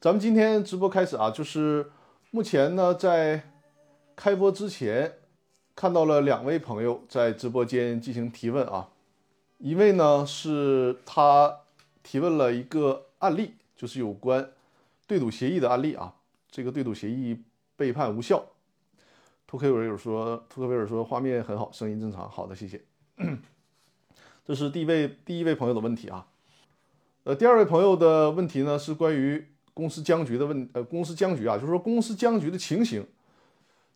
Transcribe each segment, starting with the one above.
咱们今天直播开始啊，就是目前呢，在开播之前看到了两位朋友在直播间进行提问啊，一位呢是他提问了一个案例，就是有关对赌协议的案例啊，这个对赌协议被判无效。图克维尔说，图克维尔说画面很好，声音正常，好的，谢谢。这是第一位第一位朋友的问题啊，呃，第二位朋友的问题呢是关于公司僵局的问，呃，公司僵局啊，就是说公司僵局的情形，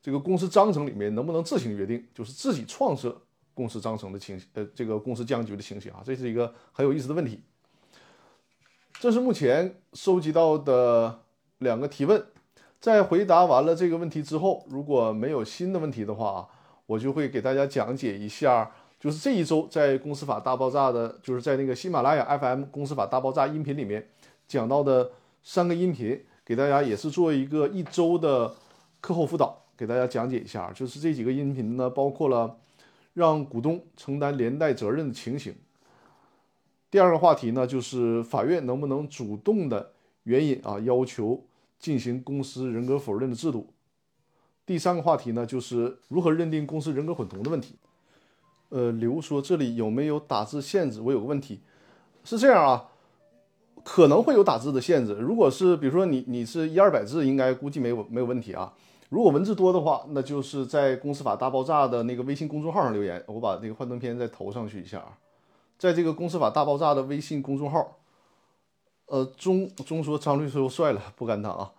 这个公司章程里面能不能自行约定，就是自己创设公司章程的情，呃，这个公司僵局的情形啊，这是一个很有意思的问题。这是目前收集到的两个提问，在回答完了这个问题之后，如果没有新的问题的话啊，我就会给大家讲解一下。就是这一周在《公司法大爆炸》的，就是在那个喜马拉雅 FM《公司法大爆炸》音频里面讲到的三个音频，给大家也是做一个一周的课后辅导，给大家讲解一下。就是这几个音频呢，包括了让股东承担连带责任的情形。第二个话题呢，就是法院能不能主动的援引啊，要求进行公司人格否认的制度。第三个话题呢，就是如何认定公司人格混同的问题。呃，刘说这里有没有打字限制？我有个问题，是这样啊，可能会有打字的限制。如果是比如说你你是一二百字，应该估计没有没有问题啊。如果文字多的话，那就是在公司法大爆炸的那个微信公众号上留言，我把那个幻灯片再投上去一下啊。在这个公司法大爆炸的微信公众号，呃，中中说张律师又帅了，不敢当啊。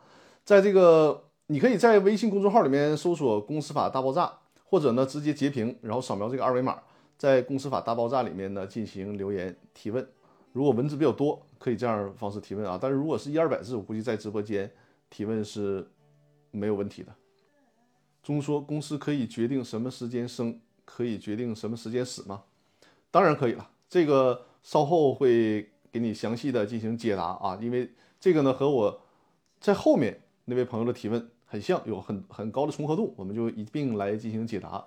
在这个你可以在微信公众号里面搜索“公司法大爆炸”。或者呢，直接截屏，然后扫描这个二维码，在公司法大爆炸里面呢进行留言提问。如果文字比较多，可以这样方式提问啊。但是如果是一二百字，我估计在直播间提问是没有问题的。中说公司可以决定什么时间生，可以决定什么时间死吗？当然可以了，这个稍后会给你详细的进行解答啊。因为这个呢和我在后面那位朋友的提问。很像，有很很高的重合度，我们就一并来进行解答。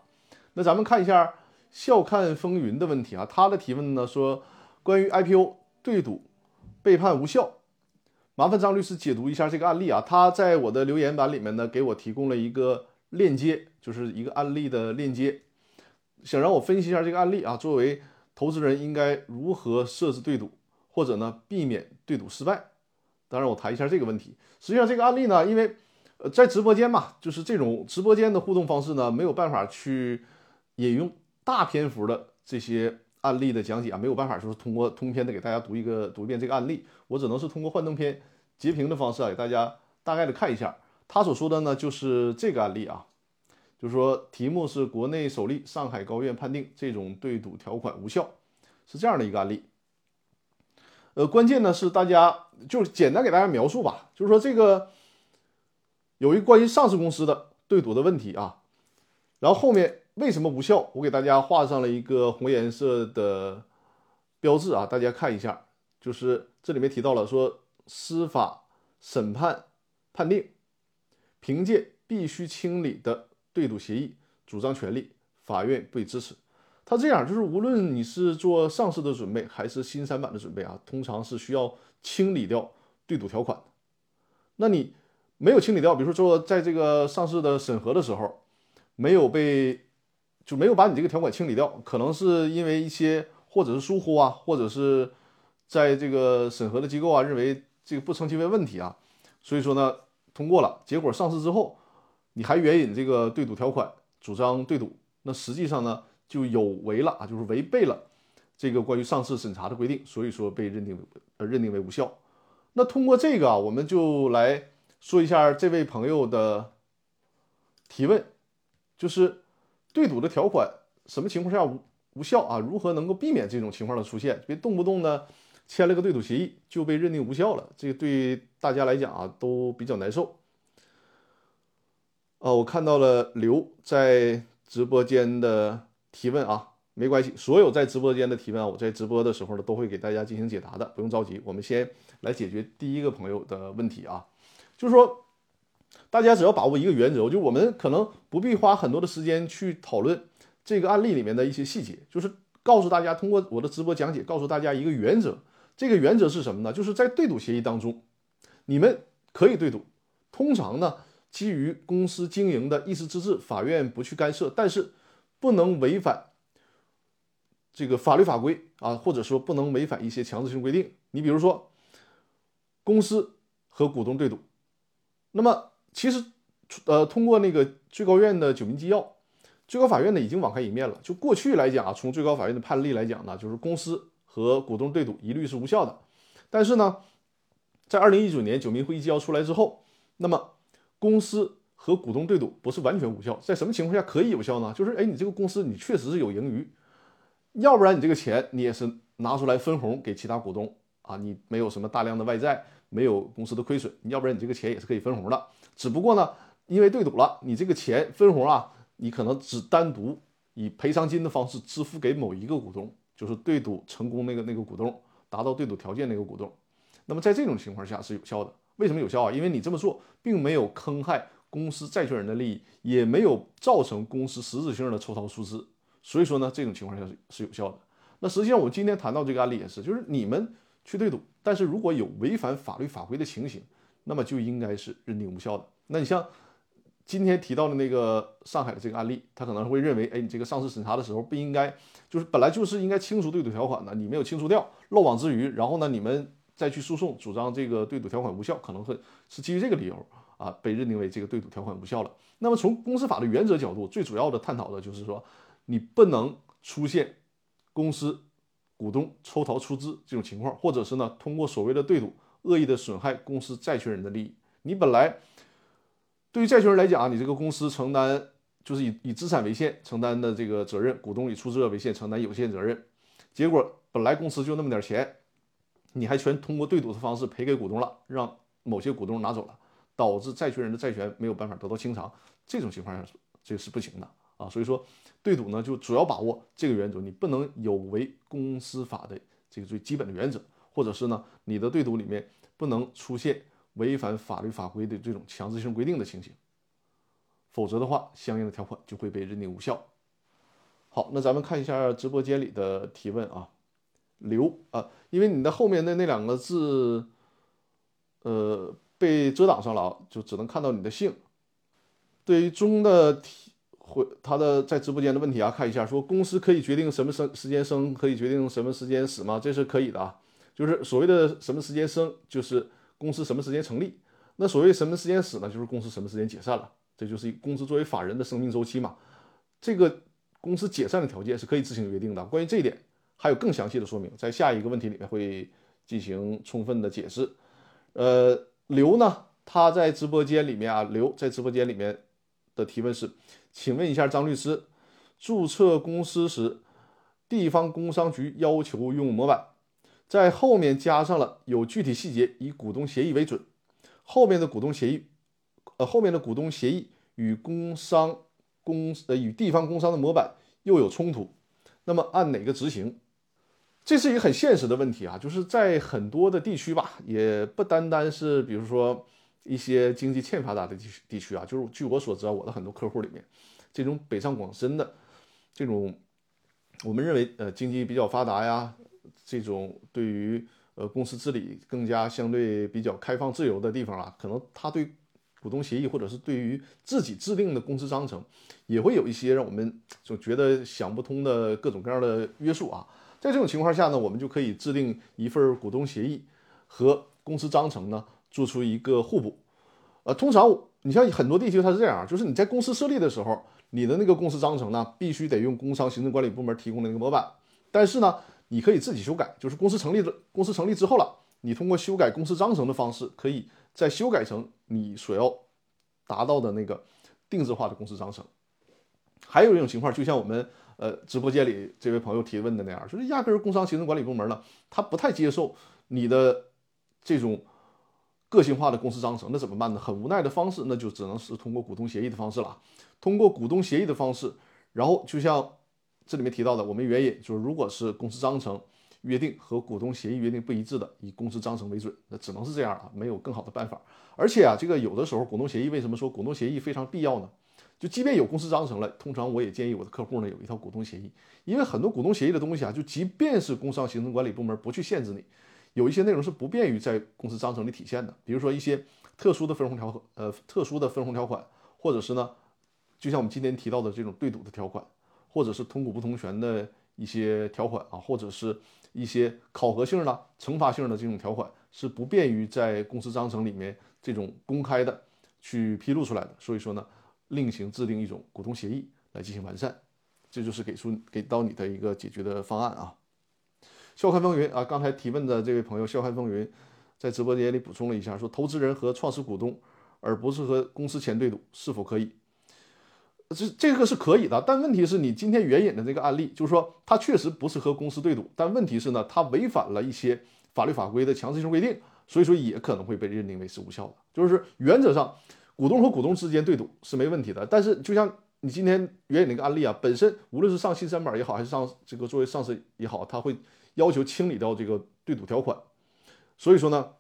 那咱们看一下笑看风云的问题啊，他的提问呢说关于 IPO 对赌被判无效，麻烦张律师解读一下这个案例啊。他在我的留言板里面呢给我提供了一个链接，就是一个案例的链接，想让我分析一下这个案例啊。作为投资人应该如何设置对赌，或者呢避免对赌失败？当然我谈一下这个问题。实际上这个案例呢，因为呃，在直播间嘛，就是这种直播间的互动方式呢，没有办法去引用大篇幅的这些案例的讲解啊，没有办法说是通过通篇的给大家读一个读一遍这个案例，我只能是通过幻灯片截屏的方式啊，给大家大概的看一下。他所说的呢，就是这个案例啊，就是说题目是国内首例上海高院判定这种对赌条款无效，是这样的一个案例。呃，关键呢是大家就简单给大家描述吧，就是说这个。有一关于上市公司的对赌的问题啊，然后后面为什么无效？我给大家画上了一个红颜色的标志啊，大家看一下，就是这里面提到了说司法审判判定，凭借必须清理的对赌协议主张权利，法院不予支持。他这样就是无论你是做上市的准备还是新三板的准备啊，通常是需要清理掉对赌条款的那你。没有清理掉，比如说做在这个上市的审核的时候，没有被就没有把你这个条款清理掉，可能是因为一些或者是疏忽啊，或者是在这个审核的机构啊认为这个不称其为问题啊，所以说呢通过了，结果上市之后你还援引这个对赌条款主张对赌，那实际上呢就有违了啊，就是违背了这个关于上市审查的规定，所以说被认定呃认定为无效。那通过这个啊，我们就来。说一下这位朋友的提问，就是对赌的条款什么情况下无无效啊？如何能够避免这种情况的出现？别动不动呢签了个对赌协议就被认定无效了，这个对大家来讲啊都比较难受。啊，我看到了刘在直播间的提问啊，没关系，所有在直播间的提问啊，我在直播的时候呢都会给大家进行解答的，不用着急。我们先来解决第一个朋友的问题啊。就是说，大家只要把握一个原则，就我们可能不必花很多的时间去讨论这个案例里面的一些细节，就是告诉大家，通过我的直播讲解，告诉大家一个原则。这个原则是什么呢？就是在对赌协议当中，你们可以对赌。通常呢，基于公司经营的意思之志，法院不去干涉，但是不能违反这个法律法规啊，或者说不能违反一些强制性规定。你比如说，公司和股东对赌，那么其实呃，通过那个最高院的九民纪要，最高法院呢已经网开一面了。就过去来讲啊，从最高法院的判例来讲呢，就是公司和股东对赌一律是无效的。但是呢，在二零一九年九民会议纪要出来之后，那么公司和股东对赌不是完全无效，在什么情况下可以有效呢？就是哎，你这个公司你确实是有盈余，要不然你这个钱你也是拿出来分红给其他股东啊，你没有什么大量的外债，没有公司的亏损，要不然你这个钱也是可以分红的。只不过呢，因为对赌了，你这个钱分红啊，你可能只单独以赔偿金的方式支付给某一个股东，就是对赌成功那个那个股东，达到对赌条件那个股东。那么在这种情况下是有效的。为什么有效啊？因为你这么做并没有坑害公司债权人的利益，也没有造成公司实质性的抽逃出资，所以说呢，这种情况下是是有效的。那实际上我今天谈到这个案例也是，就是你们去对赌，但是如果有违反法律法规的情形，那么就应该是认定无效的。那你像今天提到的那个上海的这个案例，他可能会认为，哎，你这个上市审查的时候不应该，就是本来就是应该清除对赌条款的，你没有清除掉，漏网之鱼，然后呢，你们。再去诉讼主张这个对赌条款无效，可能会是基于这个理由啊，被认定为这个对赌条款无效了。那么从公司法的原则角度，最主要的探讨的就是说，你不能出现公司股东抽逃出资这种情况，或者是呢通过所谓的对赌恶意的损害公司债权人的利益。你本来对于债权人来讲，你这个公司承担就是以以资产为限承担的这个责任，股东以出资额为限承担有限责任，结果本来公司就那么点钱。你还全通过对赌的方式赔给股东了，让某些股东拿走了，导致债权人的债权没有办法得到清偿，这种情况下这是不行的啊。所以说，对赌呢就主要把握这个原则，你不能有违公司法的这个最基本的原则，或者是呢你的对赌里面不能出现违反法律法规的这种强制性规定的情形，否则的话，相应的条款就会被认定无效。好，那咱们看一下直播间里的提问啊。刘啊，因为你的后面的那两个字，呃，被遮挡上了啊，就只能看到你的姓。对于中的题回他的在直播间的问题啊，看一下，说公司可以决定什么生时间生，可以决定什么时间死吗？这是可以的啊，就是所谓的什么时间生，就是公司什么时间成立；那所谓什么时间死呢，就是公司什么时间解散了。这就是公司作为法人的生命周期嘛。这个公司解散的条件是可以自行约定的。关于这一点。还有更详细的说明，在下一个问题里面会进行充分的解释。呃，刘呢，他在直播间里面啊，刘在直播间里面的提问是：请问一下张律师，注册公司时，地方工商局要求用模板，在后面加上了有具体细节以股东协议为准，后面的股东协议，呃，后面的股东协议与工商公呃与地方工商的模板又有冲突，那么按哪个执行？这是一个很现实的问题啊，就是在很多的地区吧，也不单单是比如说一些经济欠发达的地区地区啊，就是据我所知啊，我的很多客户里面，这种北上广深的这种，我们认为呃经济比较发达呀，这种对于呃公司治理更加相对比较开放自由的地方啊，可能他对股东协议或者是对于自己制定的公司章程，也会有一些让我们就觉得想不通的各种各样的约束啊。在这种情况下呢，我们就可以制定一份股东协议和公司章程呢，做出一个互补。呃，通常你像很多地区它是这样，就是你在公司设立的时候，你的那个公司章程呢，必须得用工商行政管理部门提供的那个模板。但是呢，你可以自己修改，就是公司成立的公司成立之后了，你通过修改公司章程的方式，可以再修改成你所要达到的那个定制化的公司章程。还有一种情况，就像我们。呃，直播间里这位朋友提问的那样，就是压根儿工商行政管理部门呢，他不太接受你的这种个性化的公司章程，那怎么办呢？很无奈的方式，那就只能是通过股东协议的方式了。通过股东协议的方式，然后就像这里面提到的，我们原引就是，如果是公司章程约定和股东协议约定不一致的，以公司章程为准，那只能是这样啊，没有更好的办法。而且啊，这个有的时候股东协议为什么说股东协议非常必要呢？就即便有公司章程了，通常我也建议我的客户呢有一套股东协议，因为很多股东协议的东西啊，就即便是工商行政管理部门不去限制你，有一些内容是不便于在公司章程里体现的，比如说一些特殊的分红条，呃，特殊的分红条款，或者是呢，就像我们今天提到的这种对赌的条款，或者是同股不同权的一些条款啊，或者是一些考核性的、惩罚性的这种条款，是不便于在公司章程里面这种公开的去披露出来的。所以说呢，另行制定一种股东协议来进行完善，这就是给出给到你的一个解决的方案啊。笑看风云啊，刚才提问的这位朋友笑看风云，在直播间里补充了一下，说投资人和创始股东，而不是和公司签对赌，是否可以？这这个是可以的，但问题是你今天援引的这个案例，就是说他确实不是和公司对赌，但问题是呢，他违反了一些法律法规的强制性规定，所以说也可能会被认定为是无效的。就是原则上，股东和股东之间对赌是没问题的，但是就像你今天援引那个案例啊，本身无论是上新三板也好，还是上这个作为上市也好，他会。要求清理掉这个对赌条款，所以说呢，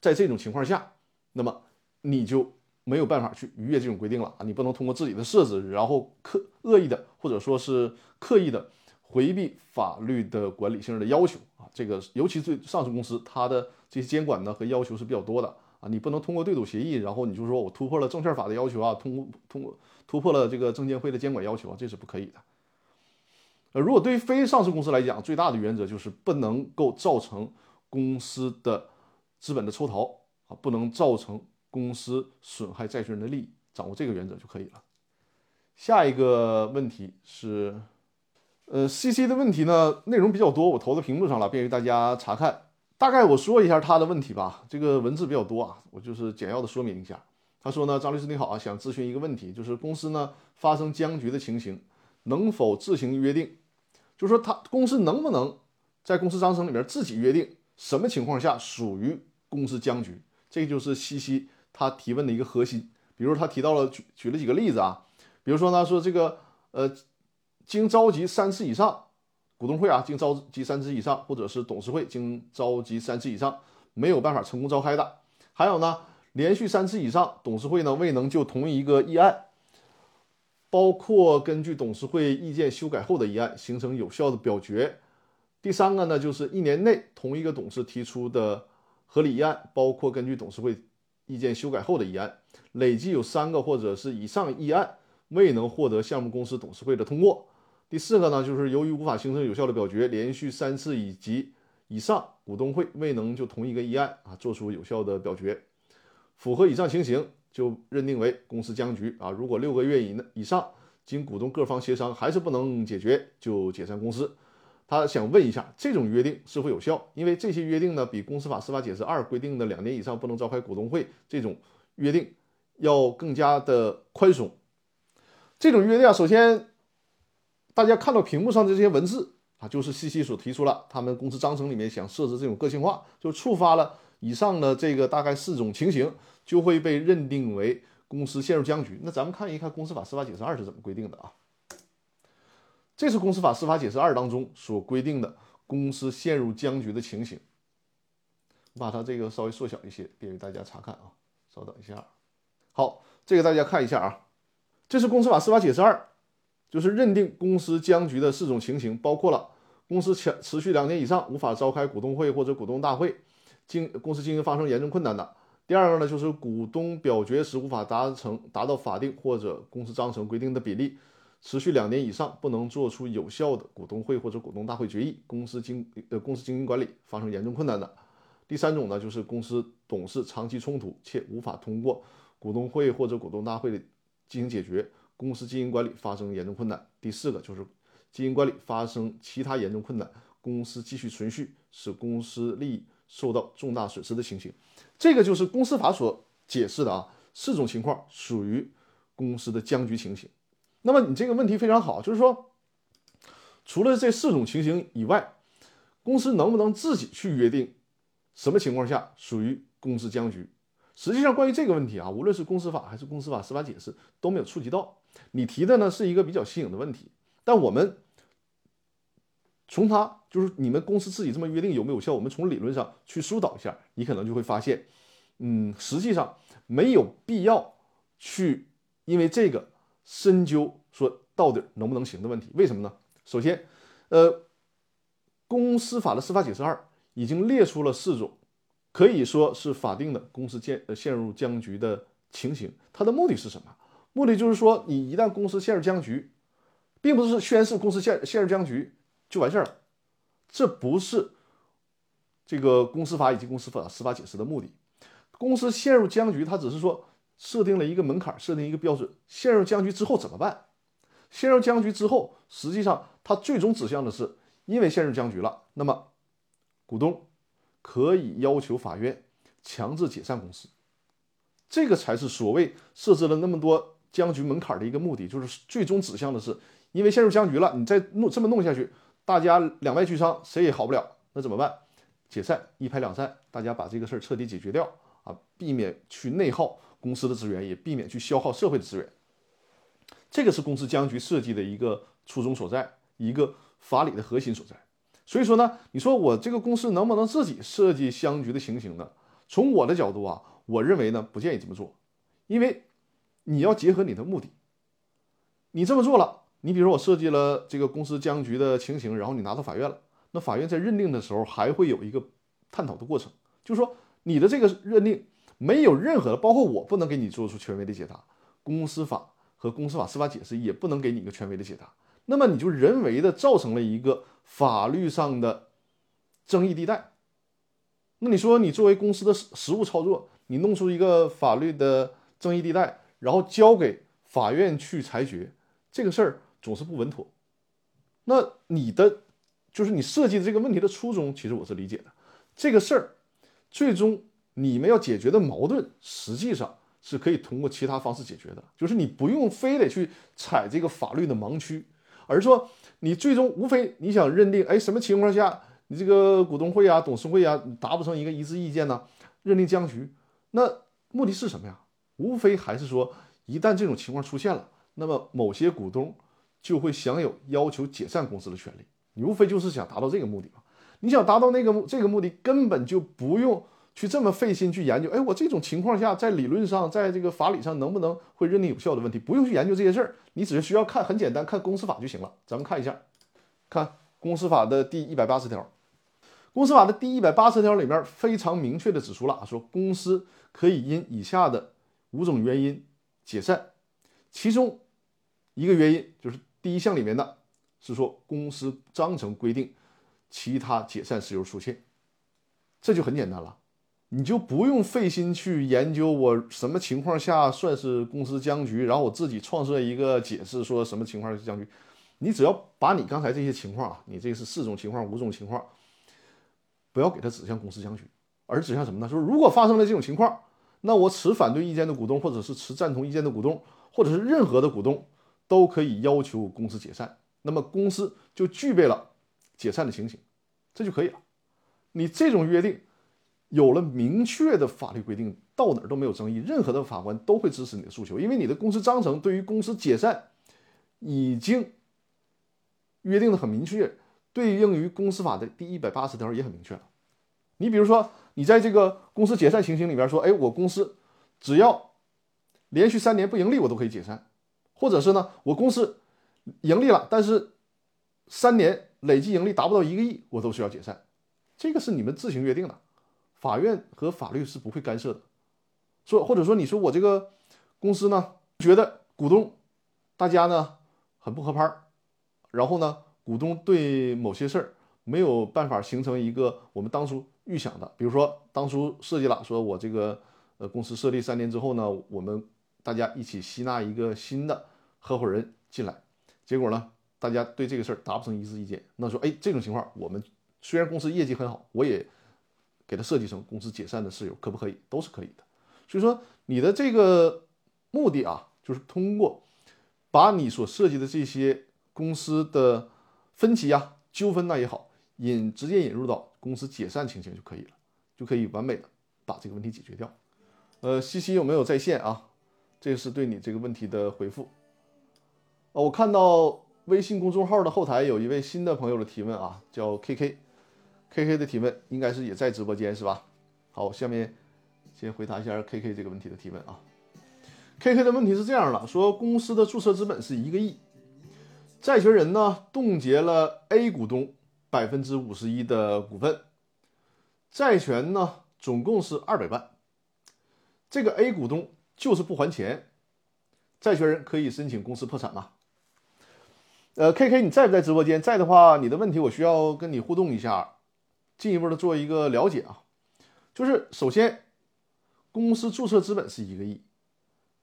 在这种情况下，那么你就没有办法去逾越这种规定了啊！你不能通过自己的设置，然后刻恶意的或者说是刻意的回避法律的管理性的要求啊！这个尤其对上市公司，它的这些监管呢和要求是比较多的啊！你不能通过对赌协议，然后你就说我突破了证券法的要求啊，通通过突破了这个证监会的监管要求啊，这是不可以的。呃，如果对于非上市公司来讲，最大的原则就是不能够造成公司的资本的抽逃啊，不能造成公司损害债权人的利益，掌握这个原则就可以了。下一个问题是，呃，CC 的问题呢，内容比较多，我投到屏幕上了，便于大家查看。大概我说一下他的问题吧，这个文字比较多啊，我就是简要的说明一下。他说呢，张律师你好啊，想咨询一个问题，就是公司呢发生僵局的情形，能否自行约定？就是说，他公司能不能在公司章程里面自己约定什么情况下属于公司僵局？这个就是西西他提问的一个核心。比如他提到了举举了几个例子啊，比如说呢，说这个呃，经召集三次以上股东会啊，经召集三次以上，或者是董事会经召集三次以上没有办法成功召开的。还有呢，连续三次以上董事会呢未能就同一个议案。包括根据董事会意见修改后的议案形成有效的表决。第三个呢，就是一年内同一个董事提出的合理议案，包括根据董事会意见修改后的议案，累计有三个或者是以上议案未能获得项目公司董事会的通过。第四个呢，就是由于无法形成有效的表决，连续三次以及以上股东会未能就同一个议案啊做出有效的表决，符合以上情形。就认定为公司僵局啊！如果六个月以内以上，经股东各方协商还是不能解决，就解散公司。他想问一下，这种约定是否有效？因为这些约定呢，比公司法司法解释二规定的两年以上不能召开股东会这种约定要更加的宽松。这种约定啊，首先大家看到屏幕上的这些文字啊，就是西西所提出了他们公司章程里面想设置这种个性化，就触发了以上的这个大概四种情形。就会被认定为公司陷入僵局。那咱们看一看公司法司法解释二是怎么规定的啊？这是公司法司法解释二当中所规定的公司陷入僵局的情形。我把它这个稍微缩小一些，便于大家查看啊。稍等一下，好，这个大家看一下啊。这是公司法司法解释二，就是认定公司僵局的四种情形，包括了公司持持续两年以上无法召开股东会或者股东大会，经公司经营发生严重困难的。第二个呢，就是股东表决时无法达成达到法定或者公司章程规定的比例，持续两年以上不能做出有效的股东会或者股东大会决议，公司经呃公司经营管理发生严重困难的。第三种呢，就是公司董事长期冲突且无法通过股东会或者股东大会的进行解决，公司经营管理发生严重困难。第四个就是经营管理发生其他严重困难，公司继续存续，使公司利益受到重大损失的情形。这个就是公司法所解释的啊，四种情况属于公司的僵局情形。那么你这个问题非常好，就是说，除了这四种情形以外，公司能不能自己去约定什么情况下属于公司僵局？实际上，关于这个问题啊，无论是公司法还是公司法司法解释都没有触及到。你提的呢是一个比较新颖的问题，但我们从它。就是你们公司自己这么约定有没有效？我们从理论上去疏导一下，你可能就会发现，嗯，实际上没有必要去因为这个深究说到底能不能行的问题。为什么呢？首先，呃，公司法的司法解释二已经列出了四种可以说是法定的公司陷陷入僵局的情形。它的目的是什么？目的就是说，你一旦公司陷入僵局，并不是宣誓公司陷陷入僵局就完事儿了，这不是这个公司法以及公司法司法解释的目的。公司陷入僵局，它只是说设定了一个门槛，设定一个标准。陷入僵局之后怎么办？陷入僵局之后，实际上它最终指向的是，因为陷入僵局了，那么股东。可以要求法院强制解散公司，这个才是所谓设置了那么多僵局门槛的一个目的，就是最终指向的是，因为陷入僵局了，你再弄这么弄下去，大家两败俱伤，谁也好不了，那怎么办？解散，一拍两散，大家把这个事儿彻底解决掉啊，避免去内耗公司的资源，也避免去消耗社会的资源。这个是公司僵局设计的一个初衷所在，一个法理的核心所在。所以说呢，你说我这个公司能不能自己设计僵局的情形呢？从我的角度啊，我认为呢，不建议这么做，因为你要结合你的目的。你这么做了，你比如说我设计了这个公司僵局的情形，然后你拿到法院了，那法院在认定的时候还会有一个探讨的过程，就是说你的这个认定没有任何的，包括我不能给你做出权威的解答，公司法和公司法司法解释也不能给你一个权威的解答。那么你就人为的造成了一个法律上的争议地带。那你说你作为公司的实实务操作，你弄出一个法律的争议地带，然后交给法院去裁决，这个事儿总是不稳妥。那你的就是你设计的这个问题的初衷，其实我是理解的。这个事儿最终你们要解决的矛盾，实际上是可以通过其他方式解决的，就是你不用非得去踩这个法律的盲区。而说你最终无非你想认定，哎，什么情况下你这个股东会啊、董事会啊达不成一个一致意见呢？认定僵局，那目的是什么呀？无非还是说，一旦这种情况出现了，那么某些股东就会享有要求解散公司的权利。你无非就是想达到这个目的嘛？你想达到那个目这个目的，根本就不用。去这么费心去研究，哎，我这种情况下，在理论上，在这个法理上，能不能会认定有效的问题，不用去研究这些事儿，你只需要看，很简单，看公司法就行了。咱们看一下，看公司法的第一百八十条，公司法的第一百八十条里面非常明确的指出了啊，说公司可以因以下的五种原因解散，其中一个原因就是第一项里面的，是说公司章程规定其他解散事由出现，这就很简单了。你就不用费心去研究我什么情况下算是公司僵局，然后我自己创设一个解释，说什么情况是僵局。你只要把你刚才这些情况啊，你这是四种情况、五种情况，不要给它指向公司僵局，而指向什么呢？就是如果发生了这种情况，那我持反对意见的股东，或者是持赞同意见的股东，或者是任何的股东，都可以要求公司解散。那么公司就具备了解散的情形，这就可以了。你这种约定。有了明确的法律规定，到哪儿都没有争议，任何的法官都会支持你的诉求，因为你的公司章程对于公司解散已经约定的很明确，对应于公司法的第一百八十条也很明确了。你比如说，你在这个公司解散情形里边说，哎，我公司只要连续三年不盈利，我都可以解散，或者是呢，我公司盈利了，但是三年累计盈利达不到一个亿，我都需要解散，这个是你们自行约定的。法院和法律是不会干涉的，说或者说你说我这个公司呢，觉得股东大家呢很不合拍儿，然后呢股东对某些事儿没有办法形成一个我们当初预想的，比如说当初设计了，说我这个呃公司设立三年之后呢，我们大家一起吸纳一个新的合伙人进来，结果呢大家对这个事儿达不成一致意见，那说哎这种情况我们虽然公司业绩很好，我也。给他设计成公司解散的事由，可不可以？都是可以的。所以说，你的这个目的啊，就是通过把你所涉及的这些公司的分歧呀、纠纷呐也好，引直接引入到公司解散情形就可以了，就可以完美的把这个问题解决掉。呃，西西有没有在线啊？这是对你这个问题的回复。我看到微信公众号的后台有一位新的朋友的提问啊，叫 KK。K K 的提问应该是也在直播间是吧？好，下面先回答一下 K K 这个问题的提问啊。K K 的问题是这样的：说公司的注册资本是一个亿，债权人呢冻结了 A 股东百分之五十一的股份，债权呢总共是二百万，这个 A 股东就是不还钱，债权人可以申请公司破产吗？呃，K K，你在不在直播间？在的话，你的问题我需要跟你互动一下，进一步的做一个了解啊。就是首先，公司注册资本是一个亿，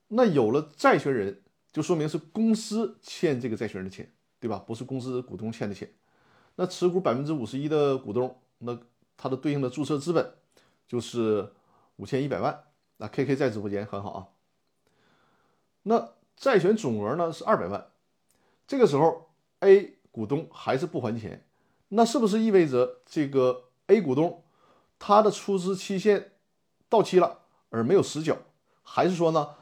那有了债权人，就说明是公司欠这个债权人的钱，对吧？不是公司股东欠的钱。那持股百分之五十一的股东，那他的对应的注册资本就是五千一百万。那 K K 在直播间很好啊。那债权总额呢是二百万。这个时候，A 股东还是不还钱，那是不是意味着这个 A 股东他的出资期限到期了而没有实缴？还是说呢，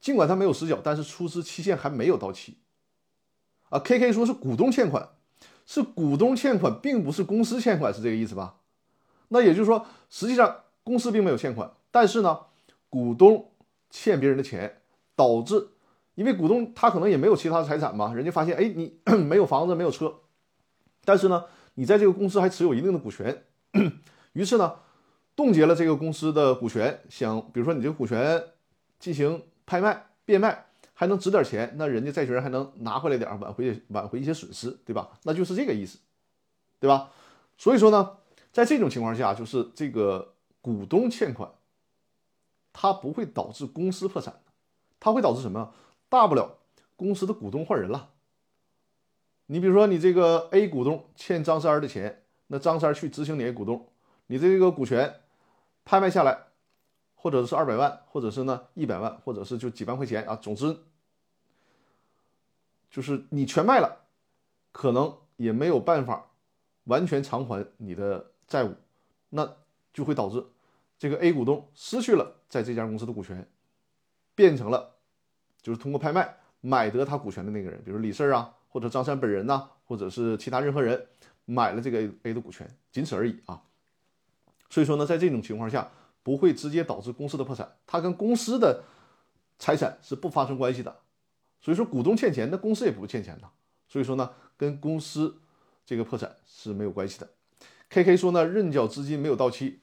尽管他没有实缴，但是出资期限还没有到期？啊，K K 说是股东欠款，是股东欠款，并不是公司欠款，是这个意思吧？那也就是说，实际上公司并没有欠款，但是呢，股东欠别人的钱，导致。因为股东他可能也没有其他财产嘛，人家发现，哎，你 没有房子，没有车，但是呢，你在这个公司还持有一定的股权，于是呢，冻结了这个公司的股权，想，比如说你这个股权进行拍卖、变卖，还能值点钱，那人家债权人还能拿回来点，挽回挽回一些损失，对吧？那就是这个意思，对吧？所以说呢，在这种情况下，就是这个股东欠款，它不会导致公司破产它会导致什么？大不了公司的股东换人了。你比如说，你这个 A 股东欠张三的钱，那张三去执行你 A 股东，你这个股权拍卖下来，或者是二百万，或者是呢一百万，或者是就几万块钱啊，总之就是你全卖了，可能也没有办法完全偿还你的债务，那就会导致这个 A 股东失去了在这家公司的股权，变成了。就是通过拍卖买得他股权的那个人，比如李四啊，或者张三本人呐，或者是其他任何人买了这个 A A 的股权，仅此而已啊。所以说呢，在这种情况下，不会直接导致公司的破产，它跟公司的财产是不发生关系的。所以说，股东欠钱，那公司也不会欠钱的。所以说呢，跟公司这个破产是没有关系的。K K 说呢，认缴资金没有到期，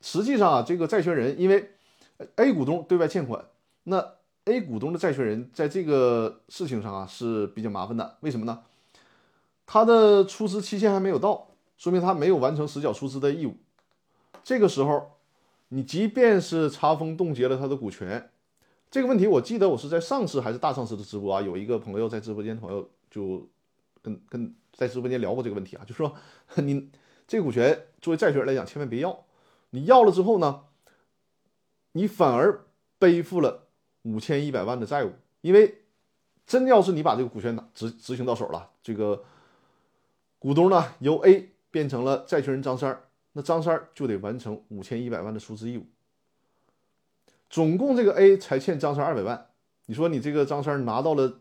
实际上啊，这个债权人因为 A 股东对外欠款，那。A 股东的债权人在这个事情上啊是比较麻烦的，为什么呢？他的出资期限还没有到，说明他没有完成实缴出资的义务。这个时候，你即便是查封冻结了他的股权，这个问题我记得我是在上次还是大上次的直播啊，有一个朋友在直播间，朋友就跟跟在直播间聊过这个问题啊，就说 你这个股权作为债权人来讲，千万别要，你要了之后呢，你反而背负了。五千一百万的债务，因为真要是你把这个股权执执行到手了，这个股东呢由 A 变成了债权人张三，那张三就得完成五千一百万的出资义务。总共这个 A 才欠张三二百万，你说你这个张三拿到了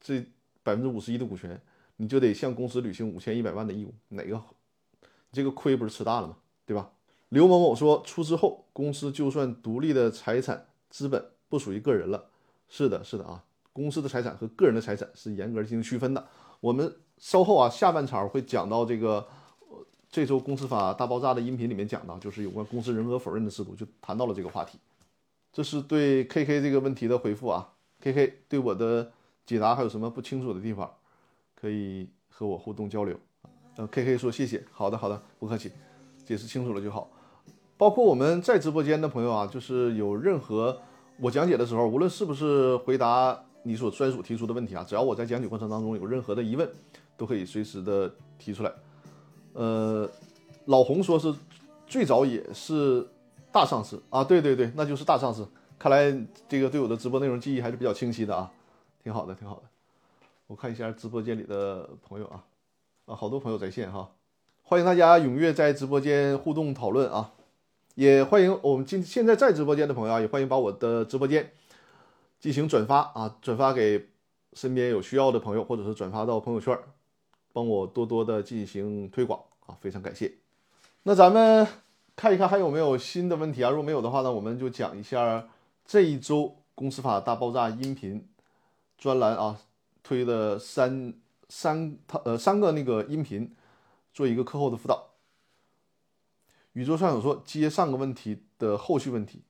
这百分之五十一的股权，你就得向公司履行五千一百万的义务，哪个这个亏不是吃大了吗？对吧？刘某某说，出资后公司就算独立的财产资本。不属于个人了，是的，是的啊，公司的财产和个人的财产是严格进行区分的。我们稍后啊，下半场会讲到这个，这周公司法大爆炸的音频里面讲到，就是有关公司人格否认的制度，就谈到了这个话题。这是对 K K 这个问题的回复啊，K K 对我的解答还有什么不清楚的地方，可以和我互动交流。呃，K K 说谢谢，好的好的，不客气，解释清楚了就好。包括我们在直播间的朋友啊，就是有任何。我讲解的时候，无论是不是回答你所专属提出的问题啊，只要我在讲解过程当中有任何的疑问，都可以随时的提出来。呃，老洪说是最早也是大上司啊，对对对，那就是大上司。看来这个对我的直播内容记忆还是比较清晰的啊，挺好的，挺好的。我看一下直播间里的朋友啊，啊，好多朋友在线哈，欢迎大家踊跃在直播间互动讨论啊。也欢迎我们今现在在直播间的朋友啊，也欢迎把我的直播间进行转发啊，转发给身边有需要的朋友，或者是转发到朋友圈，帮我多多的进行推广啊，非常感谢。那咱们看一看还有没有新的问题啊？如果没有的话呢，我们就讲一下这一周公司法大爆炸音频专栏啊推的三三套呃三个那个音频，做一个课后的辅导。宇宙畅想说接上个问题的后续问题。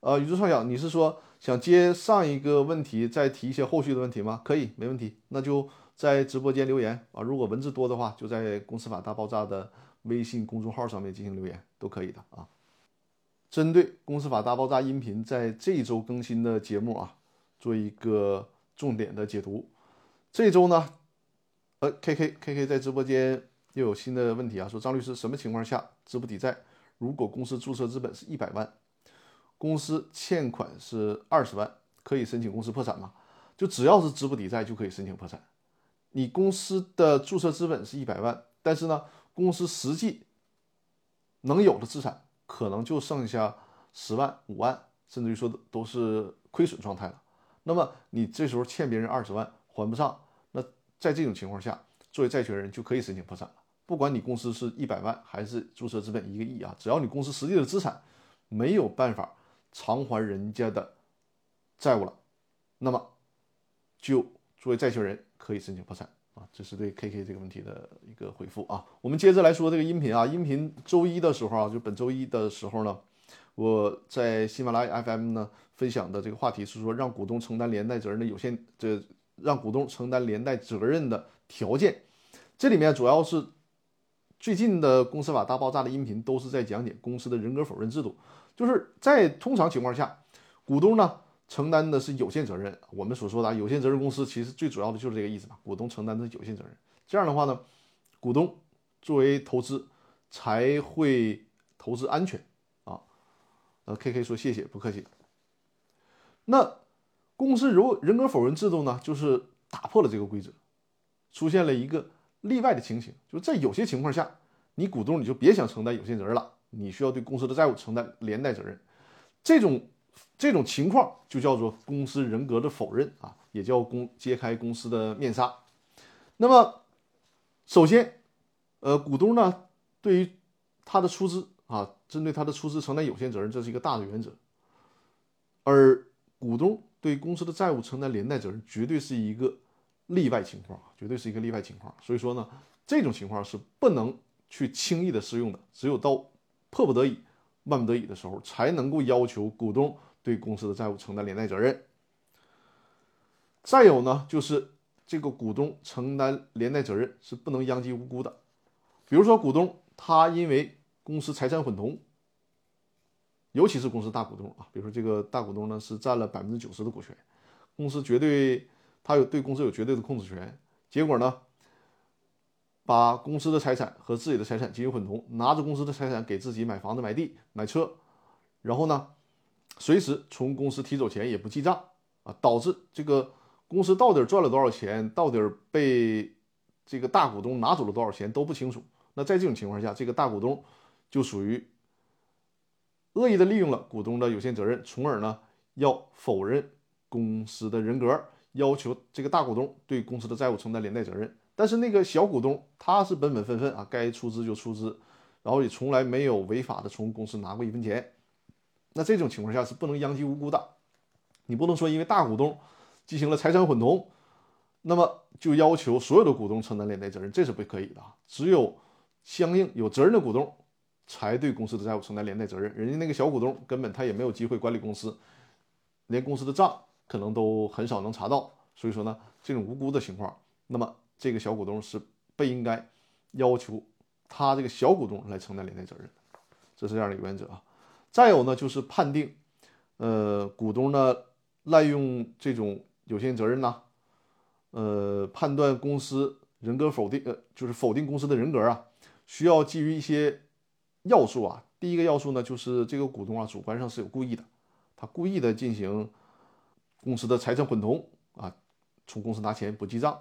呃，宇宙畅想，你是说想接上一个问题，再提一些后续的问题吗？可以，没问题。那就在直播间留言啊。如果文字多的话，就在公司法大爆炸的微信公众号上面进行留言，都可以的啊。针对公司法大爆炸音频在这一周更新的节目啊，做一个重点的解读。这周呢，呃，K K K K 在直播间又有新的问题啊，说张律师，什么情况下资不抵债？如果公司注册资本是一百万？公司欠款是二十万，可以申请公司破产吗？就只要是资不抵债就可以申请破产。你公司的注册资本是一百万，但是呢，公司实际能有的资产可能就剩下十万、五万，甚至于说都是亏损状态了。那么你这时候欠别人二十万还不上，那在这种情况下，作为债权人就可以申请破产。不管你公司是一百万还是注册资本一个亿啊，只要你公司实际的资产没有办法。偿还人家的债务了，那么就作为债权人可以申请破产啊。这是对 KK 这个问题的一个回复啊。我们接着来说这个音频啊，音频周一的时候啊，就本周一的时候呢，我在喜马拉雅 FM 呢分享的这个话题是说，让股东承担连带责任的有限，这让股东承担连带责任的条件。这里面主要是最近的公司法大爆炸的音频都是在讲解公司的人格否认制度。就是在通常情况下，股东呢承担的是有限责任。我们所说的有限责任公司，其实最主要的就是这个意思嘛。股东承担的是有限责任。这样的话呢，股东作为投资才会投资安全啊。呃，K K 说谢谢，不客气。那公司如人格否认制度呢，就是打破了这个规则，出现了一个例外的情形，就是在有些情况下，你股东你就别想承担有限责任了。你需要对公司的债务承担连带责任，这种这种情况就叫做公司人格的否认啊，也叫公揭开公司的面纱。那么，首先，呃，股东呢对于他的出资啊，针对他的出资承担有限责任，这是一个大的原则。而股东对公司的债务承担连带责任，绝对是一个例外情况啊，绝对是一个例外情况。所以说呢，这种情况是不能去轻易的适用的，只有到。迫不得已、万不得已的时候，才能够要求股东对公司的债务承担连带责任。再有呢，就是这个股东承担连带责任是不能殃及无辜的。比如说，股东他因为公司财产混同，尤其是公司大股东啊，比如说这个大股东呢是占了百分之九十的股权，公司绝对他有对公司有绝对的控制权，结果呢？把公司的财产和自己的财产进行混同，拿着公司的财产给自己买房子、买地、买车，然后呢，随时从公司提走钱也不记账啊，导致这个公司到底赚了多少钱，到底被这个大股东拿走了多少钱都不清楚。那在这种情况下，这个大股东就属于恶意的利用了股东的有限责任，从而呢要否认公司的人格，要求这个大股东对公司的债务承担连带责任。但是那个小股东他是本本分分啊，该出资就出资，然后也从来没有违法的从公司拿过一分钱。那这种情况下是不能殃及无辜的。你不能说因为大股东进行了财产混同，那么就要求所有的股东承担连带责任，这是不可以的。只有相应有责任的股东才对公司的债务承担连带责任。人家那个小股东根本他也没有机会管理公司，连公司的账可能都很少能查到。所以说呢，这种无辜的情况，那么。这个小股东是不应该要求他这个小股东来承担连带责任的，这是这样的原则啊。再有呢，就是判定，呃，股东呢滥用这种有限责任呐，呃，判断公司人格否定，呃，就是否定公司的人格啊，需要基于一些要素啊。第一个要素呢，就是这个股东啊主观上是有故意的，他故意的进行公司的财产混同啊，从公司拿钱不记账。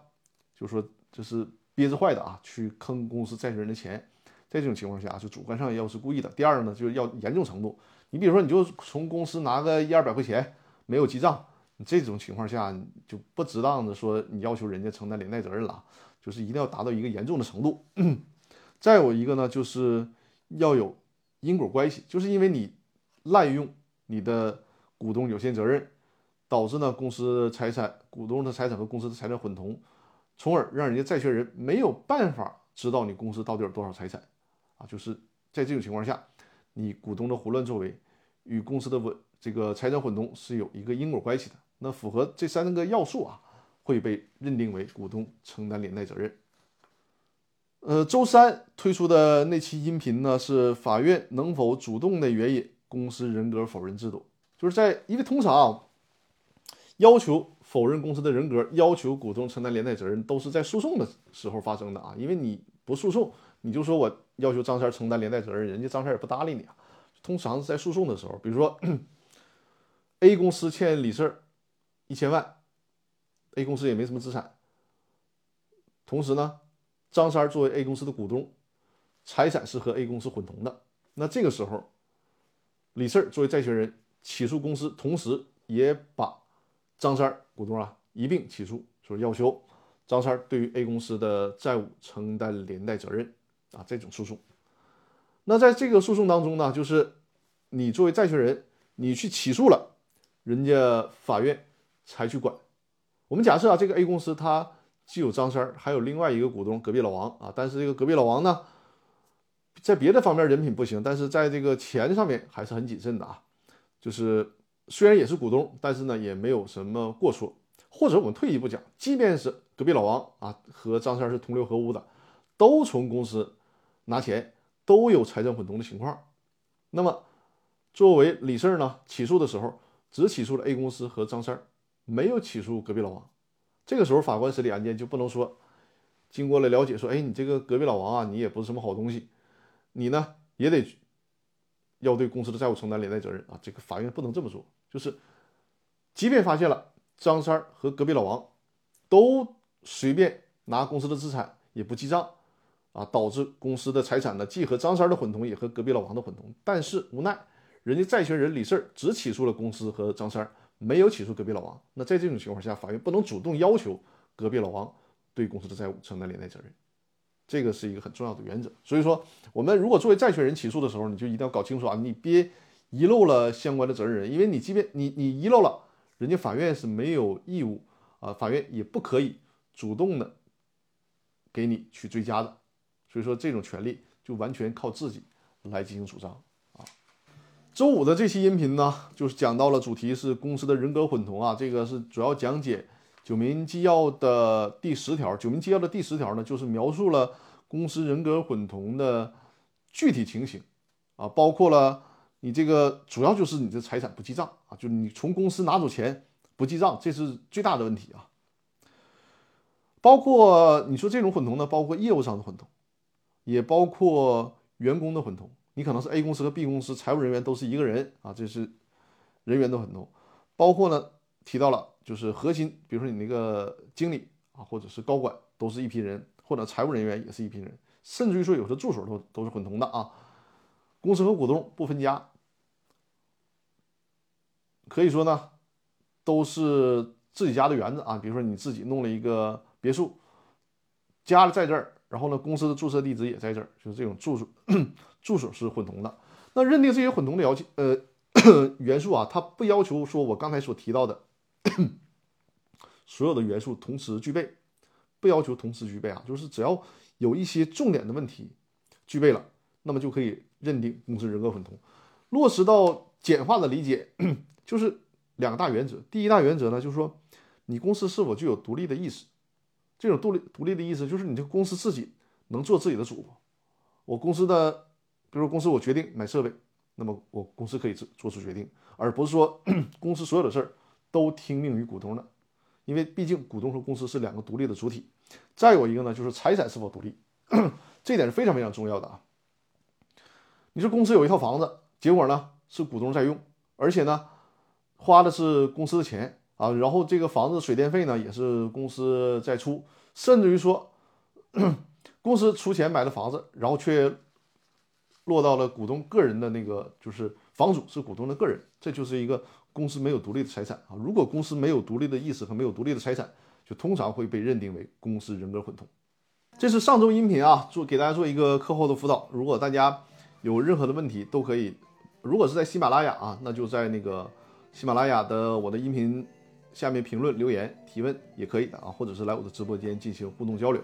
就说这是憋着坏的啊，去坑公司债权人的钱，在这种情况下，就主观上要是故意的。第二呢，就是要严重程度。你比如说，你就从公司拿个一二百块钱没有记账，你这种情况下就不值当的说你要求人家承担连带责任了，就是一定要达到一个严重的程度。再有一个呢，就是要有因果关系，就是因为你滥用你的股东有限责任，导致呢公司财产、股东的财产和公司的财产混同。从而让人家债权人没有办法知道你公司到底有多少财产，啊，就是在这种情况下，你股东的胡乱作为与公司的稳这个财产混同是有一个因果关系的。那符合这三个要素啊，会被认定为股东承担连带责任。呃，周三推出的那期音频呢，是法院能否主动的援引公司人格否认制度，就是在因为通常要求否认公司的人格，要求股东承担连带责任，都是在诉讼的时候发生的啊。因为你不诉讼，你就说我要求张三承担连带责任，人家张三也不搭理你啊。通常是在诉讼的时候，比如说 A 公司欠李四一千万，A 公司也没什么资产，同时呢。张三作为 A 公司的股东，财产是和 A 公司混同的。那这个时候，李四作为债权人起诉公司，同时也把张三儿股东啊一并起诉，说要求张三儿对于 A 公司的债务承担连带责任啊。这种诉讼，那在这个诉讼当中呢，就是你作为债权人，你去起诉了，人家法院才去管。我们假设啊，这个 A 公司它。既有张三儿，还有另外一个股东隔壁老王啊。但是这个隔壁老王呢，在别的方面人品不行，但是在这个钱上面还是很谨慎的啊。就是虽然也是股东，但是呢也没有什么过错。或者我们退一步讲，即便是隔壁老王啊和张三是同流合污的，都从公司拿钱，都有财产混同的情况。那么作为李四呢，起诉的时候只起诉了 A 公司和张三，没有起诉隔壁老王。这个时候，法官审理案件就不能说，经过了了解，说，哎，你这个隔壁老王啊，你也不是什么好东西，你呢也得要对公司的债务承担连带责任啊。这个法院不能这么说，就是，即便发现了张三和隔壁老王都随便拿公司的资产也不记账啊，导致公司的财产呢既和张三的混同，也和隔壁老王的混同，但是无奈人家债权人李四只起诉了公司和张三。没有起诉隔壁老王，那在这种情况下，法院不能主动要求隔壁老王对公司的债务承担连带责任，这个是一个很重要的原则。所以说，我们如果作为债权人起诉的时候，你就一定要搞清楚啊，你别遗漏了相关的责任人，因为你即便你你遗漏了，人家法院是没有义务啊，法院也不可以主动的给你去追加的。所以说，这种权利就完全靠自己来进行主张啊。周五的这期音频呢，就是讲到了主题是公司的人格混同啊，这个是主要讲解九民纪要的第十条。九民纪要的第十条呢，就是描述了公司人格混同的具体情形啊，包括了你这个主要就是你的财产不记账啊，就是你从公司拿走钱不记账，这是最大的问题啊。包括你说这种混同呢，包括业务上的混同，也包括员工的混同。你可能是 A 公司和 B 公司财务人员都是一个人啊，这是人员的混同，包括呢提到了就是核心，比如说你那个经理啊，或者是高管都是一批人，或者财务人员也是一批人，甚至于说有的助手都都是混同的啊。公司和股东不分家，可以说呢都是自己家的园子啊，比如说你自己弄了一个别墅，家在这儿。然后呢，公司的注册地址也在这儿，就是这种住所，住所是混同的。那认定这些混同的要求，呃，元素啊，它不要求说我刚才所提到的所有的元素同时具备，不要求同时具备啊，就是只要有一些重点的问题具备了，那么就可以认定公司人格混同。落实到简化的理解，就是两大原则。第一大原则呢，就是说你公司是否具有独立的意识。这种独立独立的意思就是你这个公司自己能做自己的主。我公司的，比如说公司我决定买设备，那么我公司可以做做出决定，而不是说 公司所有的事儿都听命于股东的，因为毕竟股东和公司是两个独立的主体。再有一个呢，就是财产是否独立，这点是非常非常重要的啊。你说公司有一套房子，结果呢是股东在用，而且呢花的是公司的钱。啊，然后这个房子水电费呢也是公司在出，甚至于说，公司出钱买的房子，然后却落到了股东个人的那个，就是房主是股东的个人，这就是一个公司没有独立的财产啊。如果公司没有独立的意识和没有独立的财产，就通常会被认定为公司人格混同。这是上周音频啊，做给大家做一个课后的辅导。如果大家有任何的问题，都可以，如果是在喜马拉雅啊，那就在那个喜马拉雅的我的音频。下面评论留言提问也可以的啊，或者是来我的直播间进行互动交流。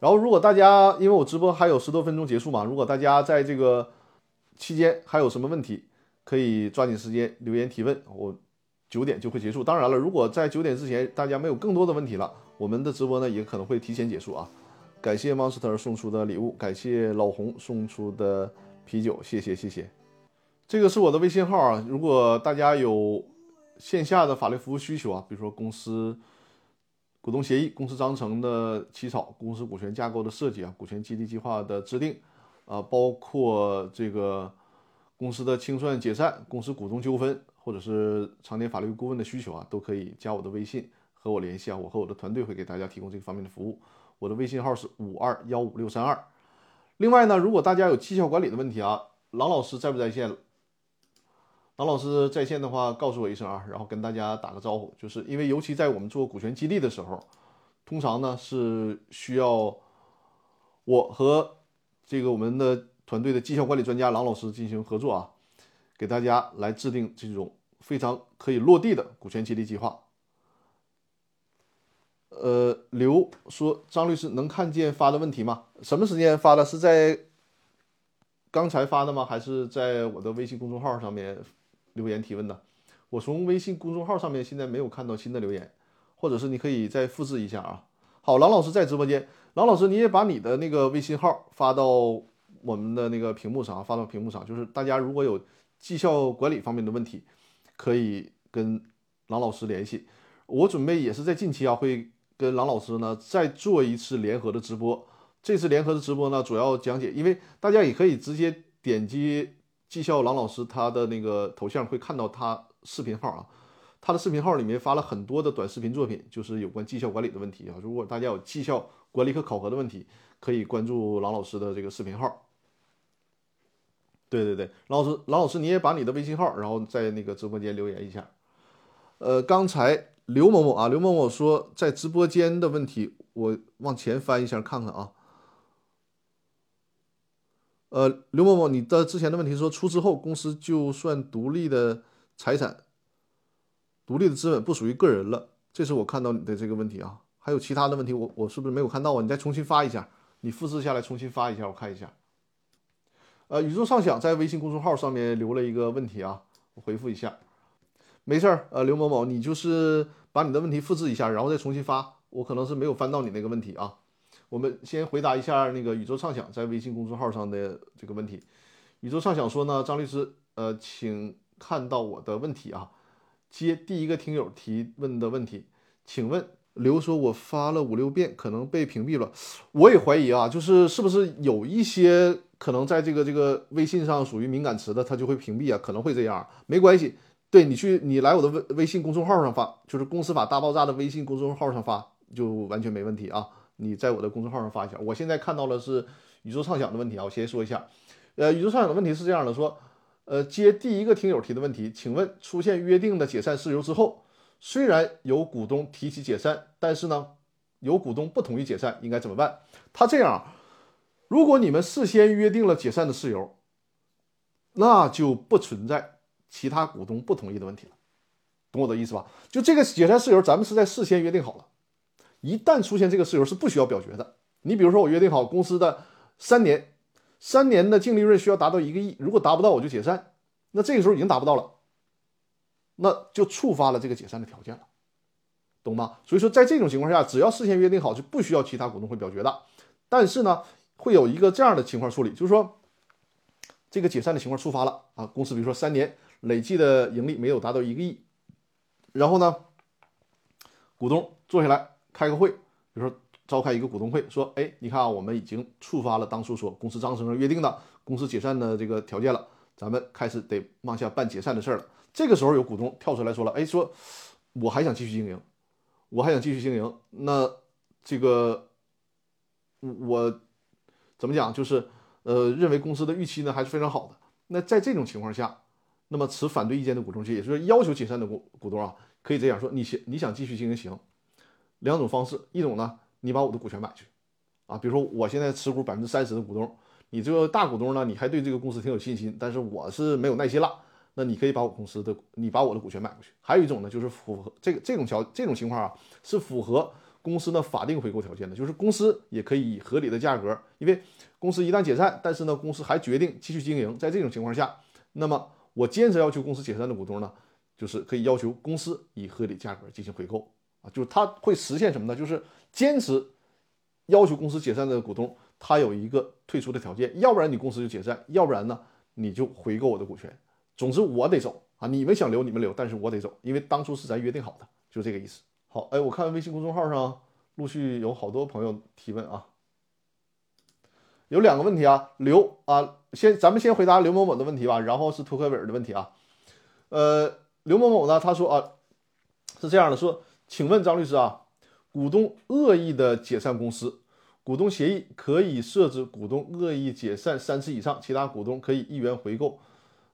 然后如果大家因为我直播还有十多分钟结束嘛，如果大家在这个期间还有什么问题，可以抓紧时间留言提问，我九点就会结束。当然了，如果在九点之前大家没有更多的问题了，我们的直播呢也可能会提前结束啊。感谢 Monster 送出的礼物，感谢老红送出的啤酒，谢谢谢谢。这个是我的微信号啊，如果大家有线下的法律服务需求啊，比如说公司股东协议、公司章程的起草、公司股权架构的设计啊、股权激励计划的制定啊，包括这个公司的清算解散、公司股东纠纷，或者是常年法律顾问的需求啊，都可以加我的微信和我联系啊，我和我的团队会给大家提供这个方面的服务。我的微信号是五二幺五六三二。另外呢，如果大家有绩效管理的问题啊，郎老师在不在线？郎老师在线的话，告诉我一声啊，然后跟大家打个招呼。就是因为尤其在我们做股权激励的时候，通常呢是需要我和这个我们的团队的绩效管理专家郎老师进行合作啊，给大家来制定这种非常可以落地的股权激励计划。呃，刘说张律师能看见发的问题吗？什么时间发的？是在刚才发的吗？还是在我的微信公众号上面留言提问的？我从微信公众号上面现在没有看到新的留言，或者是你可以再复制一下啊。好，郎老师在直播间，郎老师你也把你的那个微信号发到我们的那个屏幕上，发到屏幕上，就是大家如果有绩效管理方面的问题，可以跟郎老师联系。我准备也是在近期啊会。跟郎老师呢再做一次联合的直播，这次联合的直播呢主要讲解，因为大家也可以直接点击绩效郎老师他的那个头像，会看到他视频号啊，他的视频号里面发了很多的短视频作品，就是有关绩效管理的问题啊。如果大家有绩效管理和考核的问题，可以关注郎老师的这个视频号。对对对，郎老师，郎老师你也把你的微信号，然后在那个直播间留言一下。呃，刚才。刘某某啊，刘某某说在直播间的问题，我往前翻一下看看啊。呃，刘某某，你的之前的问题说出资后公司就算独立的财产、独立的资本不属于个人了，这是我看到你的这个问题啊。还有其他的问题，我我是不是没有看到啊？你再重新发一下，你复制下来重新发一下，我看一下。呃，宇宙畅想在微信公众号上面留了一个问题啊，我回复一下。没事儿，呃，刘某某，你就是把你的问题复制一下，然后再重新发。我可能是没有翻到你那个问题啊。我们先回答一下那个宇宙畅想在微信公众号上的这个问题。宇宙畅想说呢，张律师，呃，请看到我的问题啊。接第一个听友提问的问题，请问刘说，我发了五六遍，可能被屏蔽了。我也怀疑啊，就是是不是有一些可能在这个这个微信上属于敏感词的，它就会屏蔽啊？可能会这样，没关系。对你去，你来我的微微信公众号上发，就是公司法大爆炸的微信公众号上发，就完全没问题啊。你在我的公众号上发一下。我现在看到了是宇宙畅想的问题啊，我先说一下。呃，宇宙畅想的问题是这样的，说，呃，接第一个听友提的问题，请问出现约定的解散事由之后，虽然有股东提起解散，但是呢，有股东不同意解散，应该怎么办？他这样，如果你们事先约定了解散的事由，那就不存在。其他股东不同意的问题了，懂我的意思吧？就这个解散事由，咱们是在事先约定好了。一旦出现这个事由，是不需要表决的。你比如说，我约定好公司的三年，三年的净利润需要达到一个亿，如果达不到，我就解散。那这个时候已经达不到了，那就触发了这个解散的条件了，懂吗？所以说，在这种情况下，只要事先约定好，就不需要其他股东会表决的。但是呢，会有一个这样的情况处理，就是说，这个解散的情况触发了啊，公司比如说三年。累计的盈利没有达到一个亿，然后呢，股东坐下来开个会，比如说召开一个股东会，说，哎，你看啊，我们已经触发了当初说公司章程上约定的公司解散的这个条件了，咱们开始得往下办解散的事儿了。这个时候有股东跳出来说了，哎，说我还想继续经营，我还想继续经营，那这个我怎么讲？就是呃，认为公司的预期呢还是非常好的。那在这种情况下。那么持反对意见的股东，也就是要求解散的股股东啊，可以这样说：你想你想继续经营行，两种方式，一种呢，你把我的股权买去，啊，比如说我现在持股百分之三十的股东，你这个大股东呢，你还对这个公司挺有信心，但是我是没有耐心了，那你可以把我公司的，你把我的股权买过去。还有一种呢，就是符合这个这种条这种情况啊，是符合公司的法定回购条件的，就是公司也可以以合理的价格，因为公司一旦解散，但是呢，公司还决定继续经营，在这种情况下，那么我坚持要求公司解散的股东呢，就是可以要求公司以合理价格进行回购啊，就是他会实现什么呢？就是坚持要求公司解散的股东，他有一个退出的条件，要不然你公司就解散，要不然呢你就回购我的股权，总之我得走啊，你们想留你们留，但是我得走，因为当初是咱约定好的，就这个意思。好，哎，我看微信公众号上陆续有好多朋友提问啊，有两个问题啊，刘啊，先咱们先回答刘某某的问题吧，然后是托克维尔的问题啊，呃，刘某某呢，他说啊，是这样的，说，请问张律师啊，股东恶意的解散公司，股东协议可以设置股东恶意解散三次以上，其他股东可以一元回购，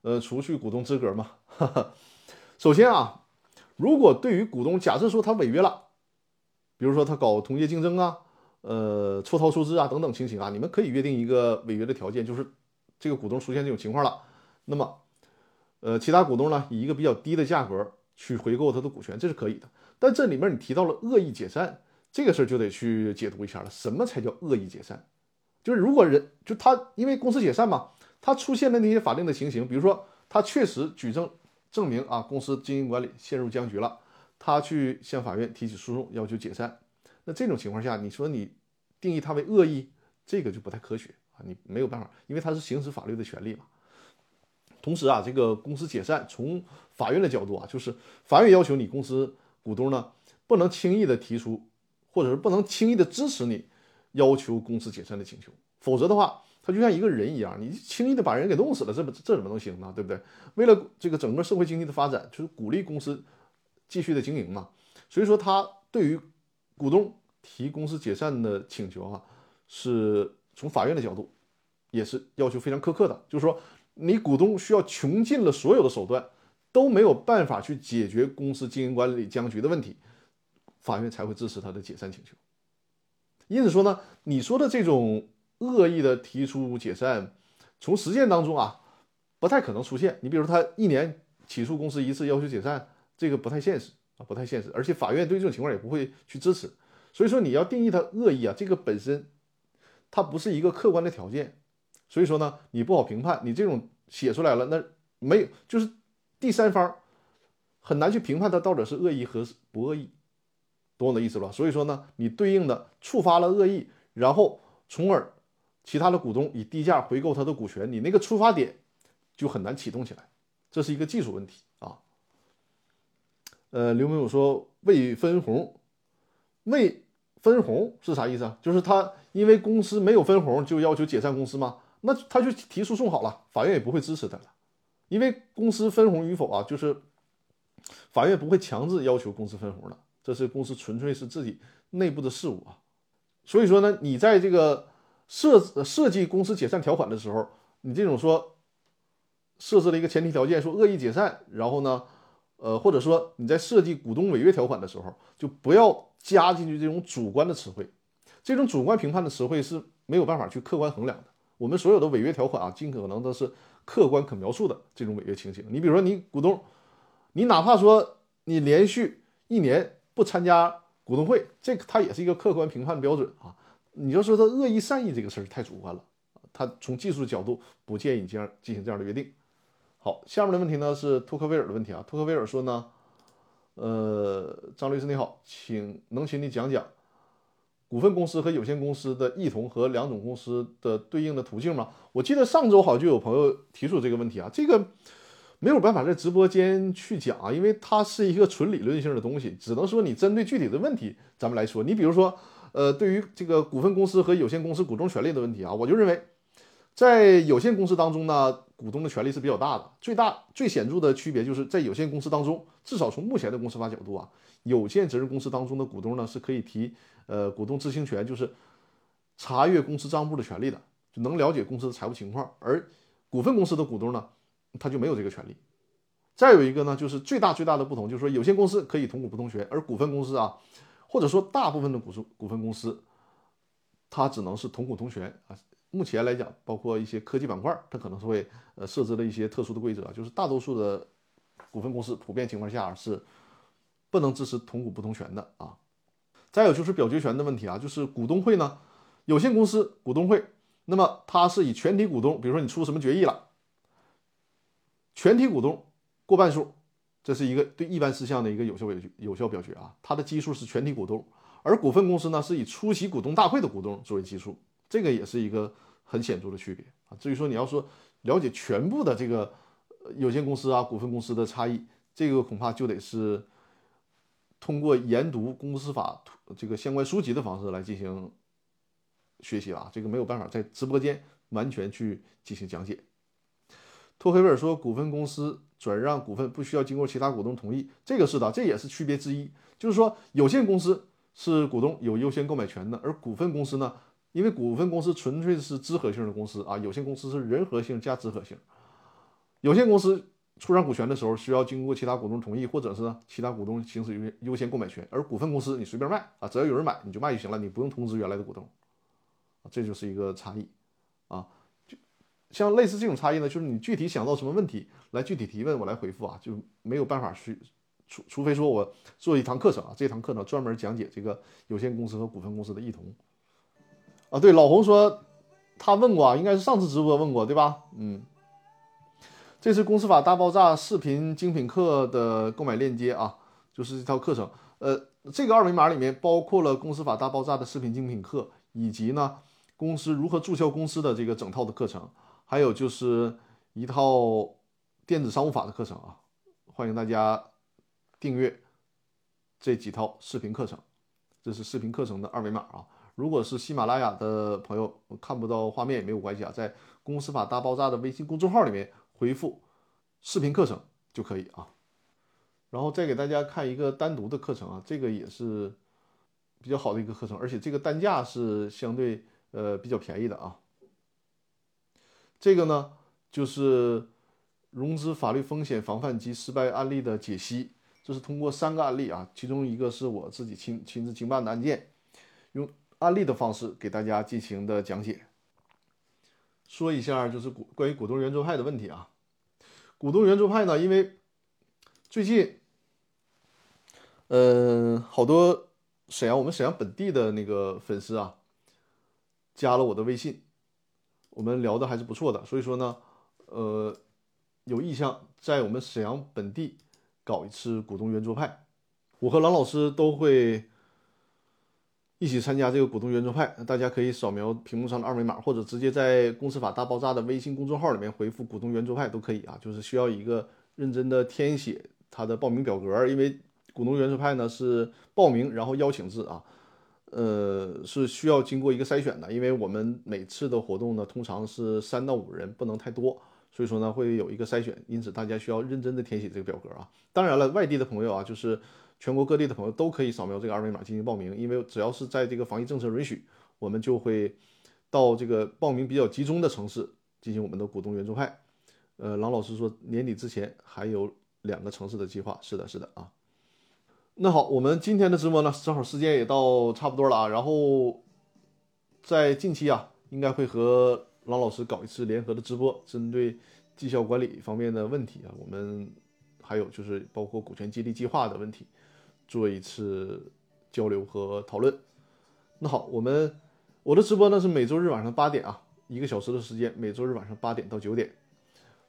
呃，除去股东资格吗？首先啊。如果对于股东，假设说他违约了，比如说他搞同业竞争啊，呃，错套出资啊等等情形啊，你们可以约定一个违约的条件，就是这个股东出现这种情况了，那么，呃，其他股东呢以一个比较低的价格去回购他的股权，这是可以的。但这里面你提到了恶意解散这个事儿，就得去解读一下了。什么才叫恶意解散？就是如果人就他因为公司解散嘛，他出现的那些法定的情形，比如说他确实举证。证明啊，公司经营管理陷入僵局了，他去向法院提起诉讼，要求解散。那这种情况下，你说你定义他为恶意，这个就不太科学啊，你没有办法，因为他是行使法律的权利嘛。同时啊，这个公司解散，从法院的角度啊，就是法院要求你公司股东呢，不能轻易的提出，或者是不能轻易的支持你要求公司解散的请求，否则的话。他就像一个人一样，你轻易的把人给弄死了，这不这怎么能行呢？对不对？为了这个整个社会经济的发展，就是鼓励公司继续的经营嘛。所以说，他对于股东提公司解散的请求啊，是从法院的角度也是要求非常苛刻的。就是说，你股东需要穷尽了所有的手段，都没有办法去解决公司经营管理僵局的问题，法院才会支持他的解散请求。因此说呢，你说的这种。恶意的提出解散，从实践当中啊，不太可能出现。你比如他一年起诉公司一次，要求解散，这个不太现实啊，不太现实。而且法院对这种情况也不会去支持。所以说你要定义他恶意啊，这个本身它不是一个客观的条件。所以说呢，你不好评判。你这种写出来了，那没有就是第三方很难去评判他到底是恶意和不恶意，懂我的意思吧？所以说呢，你对应的触发了恶意，然后从而。其他的股东以低价回购他的股权，你那个出发点就很难启动起来，这是一个技术问题。呃，刘明友说未分红，未分红是啥意思啊？就是他因为公司没有分红就要求解散公司吗？那他就提诉讼好了，法院也不会支持他了，因为公司分红与否啊，就是法院不会强制要求公司分红的，这是公司纯粹是自己内部的事务啊。所以说呢，你在这个。设设计公司解散条款的时候，你这种说设置了一个前提条件，说恶意解散，然后呢，呃，或者说你在设计股东违约条款的时候，就不要加进去这种主观的词汇，这种主观评判的词汇是没有办法去客观衡量的。我们所有的违约条款啊，尽可能都是客观可描述的这种违约情形。你比如说，你股东，你哪怕说你连续一年不参加股东会，这个它也是一个客观评判标准啊。你就说他恶意善意这个事儿太主观了，他从技术角度不建议这样进行这样的约定。好，下面的问题呢是托克维尔的问题啊。托克维尔说呢，呃，张律师你好，请能请你讲讲股份公司和有限公司的异同和两种公司的对应的途径吗？我记得上周好像就有朋友提出这个问题啊，这个没有办法在直播间去讲啊，因为它是一个纯理论性的东西，只能说你针对具体的问题咱们来说。你比如说。呃，对于这个股份公司和有限公司股东权利的问题啊，我就认为，在有限公司当中呢，股东的权利是比较大的。最大、最显著的区别就是在有限公司当中，至少从目前的公司法角度啊，有限责任公司当中的股东呢是可以提呃股东知情权，就是查阅公司账簿的权利的，就能了解公司的财务情况。而股份公司的股东呢，他就没有这个权利。再有一个呢，就是最大最大的不同，就是说有限公司可以同股不同权，而股份公司啊。或者说，大部分的股数股份公司，它只能是同股同权啊。目前来讲，包括一些科技板块，它可能是会呃设置了一些特殊的规则，就是大多数的股份公司普遍情况下是不能支持同股不同权的啊。再有就是表决权的问题啊，就是股东会呢，有限公司股东会，那么它是以全体股东，比如说你出什么决议了，全体股东过半数，这是一个对一般事项的一个有效表决，有效表决啊，它的基数是全体股东，而股份公司呢是以出席股东大会的股东作为基数，这个也是一个很显著的区别啊。至于说你要说了解全部的这个有限公司啊、股份公司的差异，这个恐怕就得是。通过研读公司法这个相关书籍的方式来进行学习了，这个没有办法在直播间完全去进行讲解。托黑贝尔说，股份公司转让股份不需要经过其他股东同意，这个是的，这也是区别之一。就是说，有限公司是股东有优先购买权的，而股份公司呢，因为股份公司纯粹是资合性的公司啊，有限公司是人合性加资合性，有限公司。出让股权的时候需要经过其他股东同意，或者是其他股东行使优优先购买权。而股份公司你随便卖啊，只要有人买你就卖就行了，你不用通知原来的股东，这就是一个差异啊。就像类似这种差异呢，就是你具体想到什么问题来具体提问，我来回复啊，就没有办法去除除非说我做一堂课程啊，这堂课程专门讲解这个有限公司和股份公司的异同啊。对，老红说他问过啊，应该是上次直播问过对吧？嗯。这是《公司法大爆炸》视频精品课的购买链接啊，就是这套课程。呃，这个二维码里面包括了《公司法大爆炸》的视频精品课，以及呢公司如何注销公司的这个整套的课程，还有就是一套电子商务法的课程啊。欢迎大家订阅这几套视频课程，这是视频课程的二维码啊。如果是喜马拉雅的朋友看不到画面也没有关系啊，在《公司法大爆炸》的微信公众号里面。回复视频课程就可以啊，然后再给大家看一个单独的课程啊，这个也是比较好的一个课程，而且这个单价是相对呃比较便宜的啊。这个呢就是融资法律风险防范及失败案例的解析，这是通过三个案例啊，其中一个是我自己亲亲自经办的案件，用案例的方式给大家进行的讲解。说一下就是股关于股东圆桌派的问题啊，股东圆桌派呢，因为最近，嗯，好多沈阳我们沈阳本地的那个粉丝啊，加了我的微信，我们聊的还是不错的，所以说呢，呃，有意向在我们沈阳本地搞一次股东圆桌派，我和郎老师都会。一起参加这个股东圆桌派，大家可以扫描屏幕上的二维码，或者直接在《公司法大爆炸》的微信公众号里面回复“股东圆桌派”都可以啊。就是需要一个认真的填写他的报名表格，因为股东圆桌派呢是报名然后邀请制啊，呃是需要经过一个筛选的，因为我们每次的活动呢通常是三到五人，不能太多，所以说呢会有一个筛选，因此大家需要认真的填写这个表格啊。当然了，外地的朋友啊，就是。全国各地的朋友都可以扫描这个二维码进行报名，因为只要是在这个防疫政策允许，我们就会到这个报名比较集中的城市进行我们的股东援助派。呃，郎老师说年底之前还有两个城市的计划，是的，是的啊。那好，我们今天的直播呢，正好时间也到差不多了啊。然后在近期啊，应该会和郎老师搞一次联合的直播，针对绩效管理方面的问题啊，我们还有就是包括股权激励计划的问题。做一次交流和讨论。那好，我们我的直播呢是每周日晚上八点啊，一个小时的时间，每周日晚上八点到九点。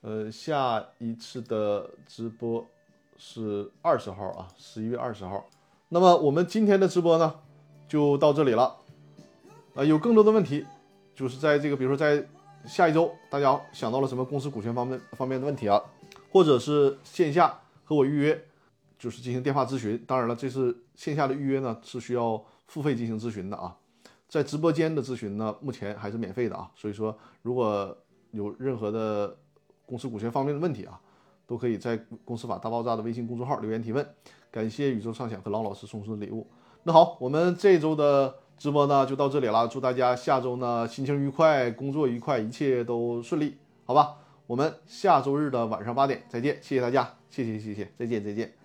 呃，下一次的直播是二十号啊，十一月二十号。那么我们今天的直播呢就到这里了。啊，有更多的问题，就是在这个比如说在下一周，大家想到了什么公司股权方面方面的问题啊，或者是线下和我预约。就是进行电话咨询，当然了，这是线下的预约呢，是需要付费进行咨询的啊。在直播间的咨询呢，目前还是免费的啊。所以说，如果有任何的公司股权方面的问题啊，都可以在《公司法大爆炸》的微信公众号留言提问。感谢宇宙畅想和郎老师送出的礼物。那好，我们这周的直播呢就到这里了，祝大家下周呢心情愉快，工作愉快，一切都顺利，好吧？我们下周日的晚上八点再见，谢谢大家，谢谢谢谢，再见再见。